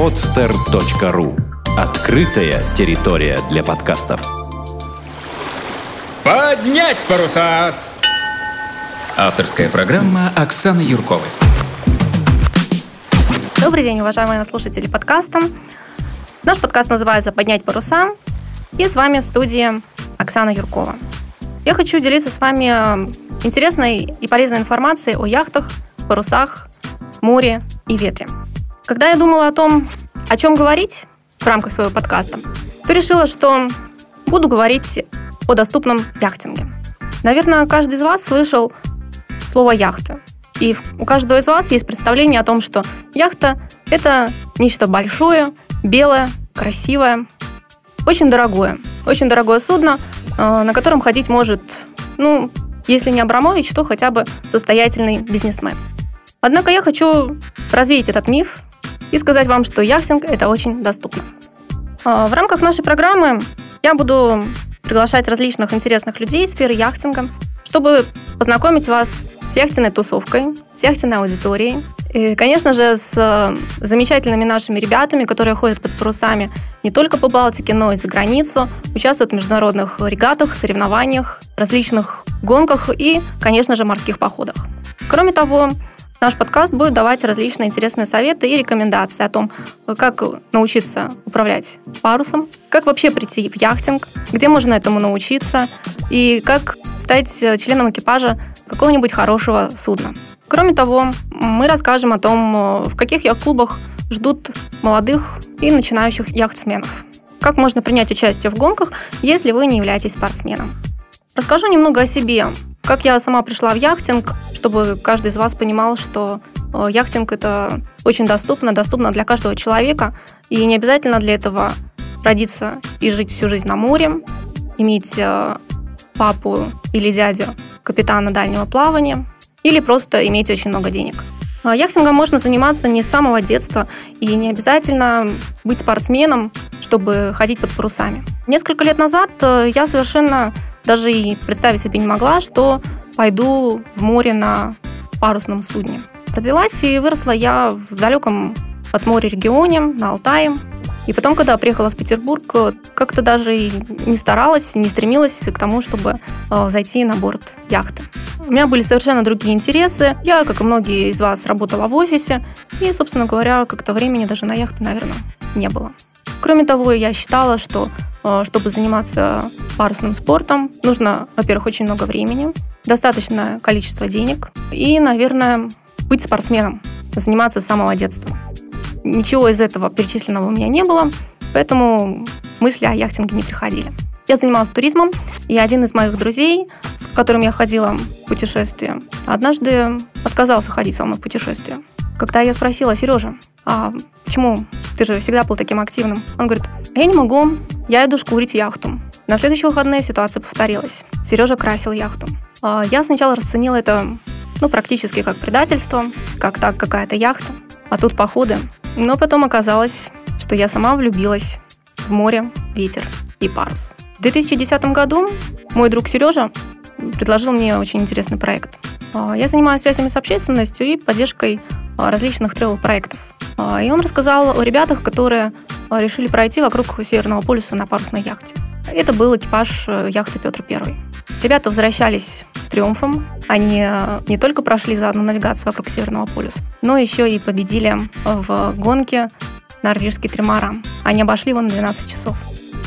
podster.ru Открытая территория для подкастов. Поднять паруса! Авторская программа Оксаны Юрковой. Добрый день, уважаемые слушатели подкаста. Наш подкаст называется «Поднять паруса». И с вами в студии Оксана Юркова. Я хочу делиться с вами интересной и полезной информацией о яхтах, парусах, море и ветре. Когда я думала о том, о чем говорить в рамках своего подкаста, то решила, что буду говорить о доступном яхтинге. Наверное, каждый из вас слышал слово «яхта». И у каждого из вас есть представление о том, что яхта – это нечто большое, белое, красивое, очень дорогое. Очень дорогое судно, э, на котором ходить может, ну, если не Абрамович, то хотя бы состоятельный бизнесмен. Однако я хочу развеять этот миф и сказать вам, что яхтинг – это очень доступно. А, в рамках нашей программы я буду приглашать различных интересных людей из сферы яхтинга, чтобы познакомить вас с яхтенной тусовкой, с яхтенной аудиторией, и, конечно же, с э, замечательными нашими ребятами, которые ходят под парусами не только по Балтике, но и за границу, участвуют в международных регатах, соревнованиях, различных гонках и, конечно же, морских походах. Кроме того, Наш подкаст будет давать различные интересные советы и рекомендации о том, как научиться управлять парусом, как вообще прийти в яхтинг, где можно этому научиться и как стать членом экипажа какого-нибудь хорошего судна. Кроме того, мы расскажем о том, в каких яхт-клубах ждут молодых и начинающих яхтсменов. Как можно принять участие в гонках, если вы не являетесь спортсменом. Расскажу немного о себе. Как я сама пришла в яхтинг, чтобы каждый из вас понимал, что э, яхтинг это очень доступно, доступно для каждого человека, и не обязательно для этого родиться и жить всю жизнь на море, иметь э, папу или дядю капитана дальнего плавания, или просто иметь очень много денег. А яхтингом можно заниматься не с самого детства и не обязательно быть спортсменом, чтобы ходить под парусами. Несколько лет назад э, я совершенно даже и представить себе не могла, что пойду в море на парусном судне. Родилась и выросла я в далеком от моря регионе, на Алтае. И потом, когда приехала в Петербург, как-то даже и не старалась, не стремилась к тому, чтобы э, зайти на борт яхты. У меня были совершенно другие интересы. Я, как и многие из вас, работала в офисе. И, собственно говоря, как-то времени даже на яхты, наверное, не было. Кроме того, я считала, что э, чтобы заниматься парусным спортом, нужно, во-первых, очень много времени, достаточное количество денег и, наверное, быть спортсменом, заниматься с самого детства. Ничего из этого перечисленного у меня не было, поэтому мысли о яхтинге не приходили. Я занималась туризмом, и один из моих друзей, с которым я ходила в путешествие, однажды отказался ходить со мной в путешествие. Когда я спросила, Сережа, а почему ты же всегда был таким активным? Он говорит, я не могу, я иду шкурить яхту. На следующие выходные ситуация повторилась. Сережа красил яхту. А я сначала расценила это ну, практически как предательство, как так какая-то яхта, а тут походы. Но потом оказалось, что я сама влюбилась в море, ветер и парус. В 2010 году мой друг Сережа предложил мне очень интересный проект. А, я занимаюсь связями с общественностью и поддержкой различных тревел-проектов. А, и он рассказал о ребятах, которые решили пройти вокруг Северного полюса на парусной яхте. Это был экипаж э, яхты Петр I. Ребята возвращались с триумфом. Они э, не только прошли за одну навигацию вокруг Северного полюса, но еще и победили в гонке норвежский тримаран. Они обошли его на 12 часов.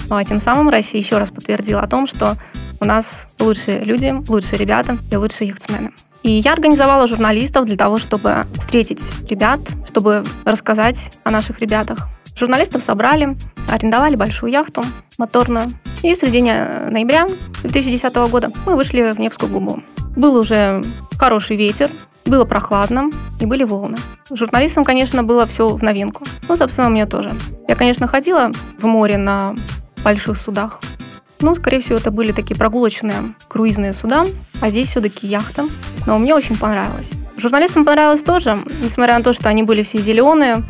А тем самым Россия еще раз подтвердила о том, что у нас лучшие люди, лучшие ребята и лучшие яхтсмены. И я организовала журналистов для того, чтобы встретить ребят, чтобы рассказать о наших ребятах. Журналистов собрали, арендовали большую яхту моторную. И в середине ноября 2010 года мы вышли в Невскую губу. Был уже хороший ветер, было прохладно и были волны. Журналистам, конечно, было все в новинку. Ну, собственно, мне тоже. Я, конечно, ходила в море на больших судах. Ну, скорее всего, это были такие прогулочные круизные суда, а здесь все-таки яхта. Но мне очень понравилось. Журналистам понравилось тоже, несмотря на то, что они были все зеленые.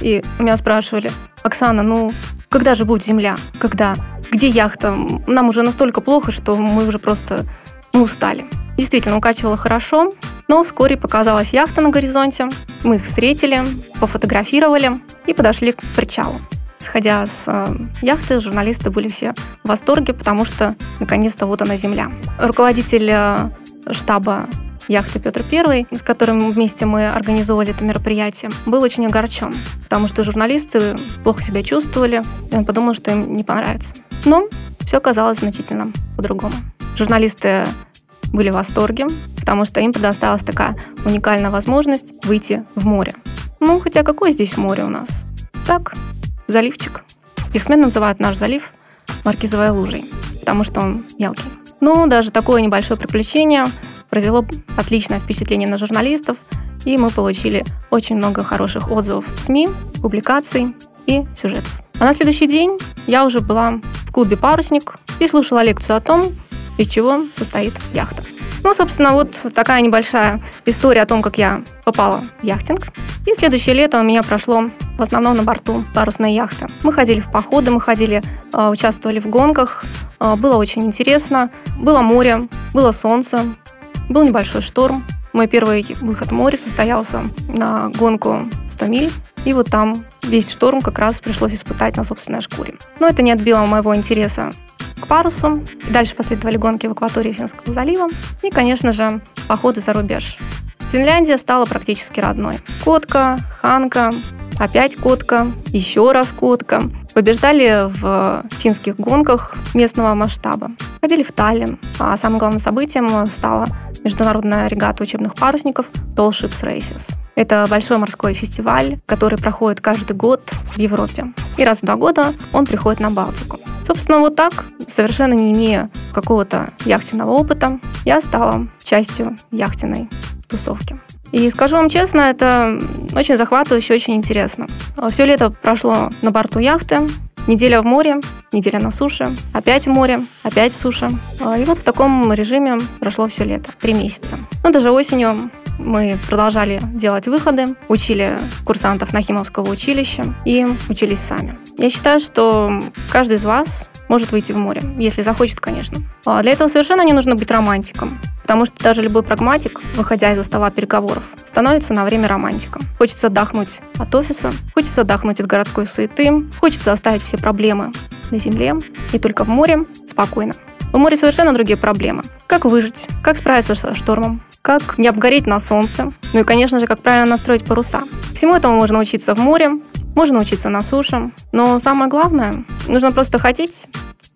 И меня спрашивали, Оксана, ну, когда же будет земля? Когда? Где яхта? Нам уже настолько плохо, что мы уже просто мы устали. Действительно, укачивало хорошо. Но вскоре показалась яхта на горизонте. Мы их встретили, пофотографировали и подошли к причалу. Сходя с э, яхты, журналисты были все в восторге, потому что наконец-то вот она земля. Руководитель э, штаба яхты Петр I, с которым вместе мы организовывали это мероприятие, был очень огорчен, потому что журналисты плохо себя чувствовали, и он подумал, что им не понравится. Но все оказалось значительно по-другому. Журналисты были в восторге, потому что им предоставилась такая уникальная возможность выйти в море. Ну, хотя какое здесь море у нас? Так, заливчик. Их сменно называют наш залив Маркизовой лужей, потому что он мелкий. Но даже такое небольшое приключение произвело отличное впечатление на журналистов, и мы получили очень много хороших отзывов в СМИ, публикаций и сюжетов. А на следующий день я уже была в клубе «Парусник» и слушала лекцию о том, из чего состоит яхта. Ну, собственно, вот такая небольшая история о том, как я попала в яхтинг. И следующее лето у меня прошло в основном на борту парусной яхты. Мы ходили в походы, мы ходили, а, участвовали в гонках. А, было очень интересно. Было море, было солнце, был небольшой шторм. Мой первый выход в море состоялся на гонку 100 миль. И вот там весь шторм как раз пришлось испытать на собственной шкуре. Но это не отбило моего интереса к парусу. И дальше последовали гонки в акватории Финского залива. И, конечно же, походы за рубеж. Финляндия стала практически родной. Котка, Ханка, опять котка, еще раз котка. Побеждали в финских гонках местного масштаба. Ходили в Таллин. А самым главным событием стала международная регата учебных парусников Tall Ships Races. Это большой морской фестиваль, который проходит каждый год в Европе. И раз в два года он приходит на Балтику. Собственно, вот так, совершенно не имея какого-то яхтенного опыта, я стала частью яхтенной тусовки. И скажу вам честно, это очень захватывающе, очень интересно. Все лето прошло на борту яхты, неделя в море, неделя на суше, опять в море, опять суша. И вот в таком режиме прошло все лето, три месяца. Ну, даже осенью мы продолжали делать выходы, учили курсантов Нахимовского училища и учились сами. Я считаю, что каждый из вас может выйти в море, если захочет, конечно. А для этого совершенно не нужно быть романтиком, потому что даже любой прагматик, выходя из-за стола переговоров, становится на время романтиком. Хочется отдохнуть от офиса, хочется отдохнуть от городской суеты, хочется оставить все проблемы на земле и только в море спокойно. В море совершенно другие проблемы. Как выжить, как справиться со штормом, как не обгореть на солнце, ну и, конечно же, как правильно настроить паруса. Всему этому можно учиться в море, можно учиться на суше, но самое главное, нужно просто хотеть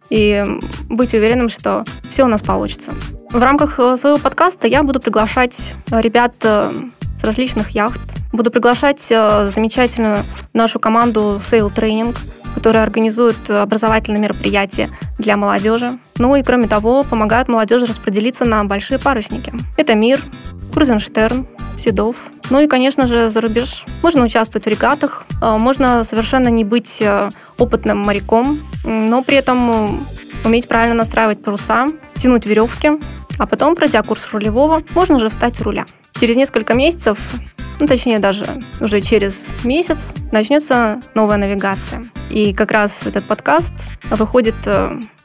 и быть уверенным, что все у нас получится. В рамках э, своего подкаста я буду приглашать ребят э, с различных яхт, буду приглашать э, замечательную нашу команду Sail Training, которая организует образовательные мероприятия для молодежи. Ну и кроме того, помогают молодежи распределиться на большие парусники. Это Мир, Крузенштерн, Седов. Ну и, конечно же, за рубеж. Можно участвовать в регатах, э, можно совершенно не быть э, опытным моряком, но при этом э, уметь правильно настраивать паруса, тянуть веревки, а потом, пройдя курс рулевого, можно уже встать у руля. Через несколько месяцев, ну, точнее даже уже через месяц, начнется новая навигация. И как раз этот подкаст выходит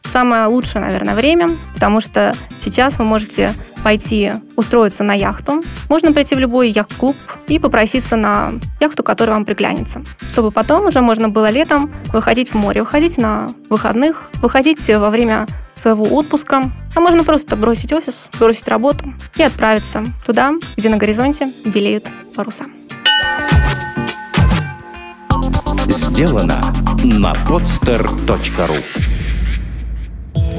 самое лучшее, наверное, время, потому что сейчас вы можете пойти устроиться на яхту. Можно прийти в любой яхт-клуб и попроситься на яхту, которая вам приглянется. Чтобы потом уже можно было летом выходить в море, выходить на выходных, выходить во время своего отпуска. А можно просто бросить офис, бросить работу и отправиться туда, где на горизонте белеют паруса. Сделано на podster.ru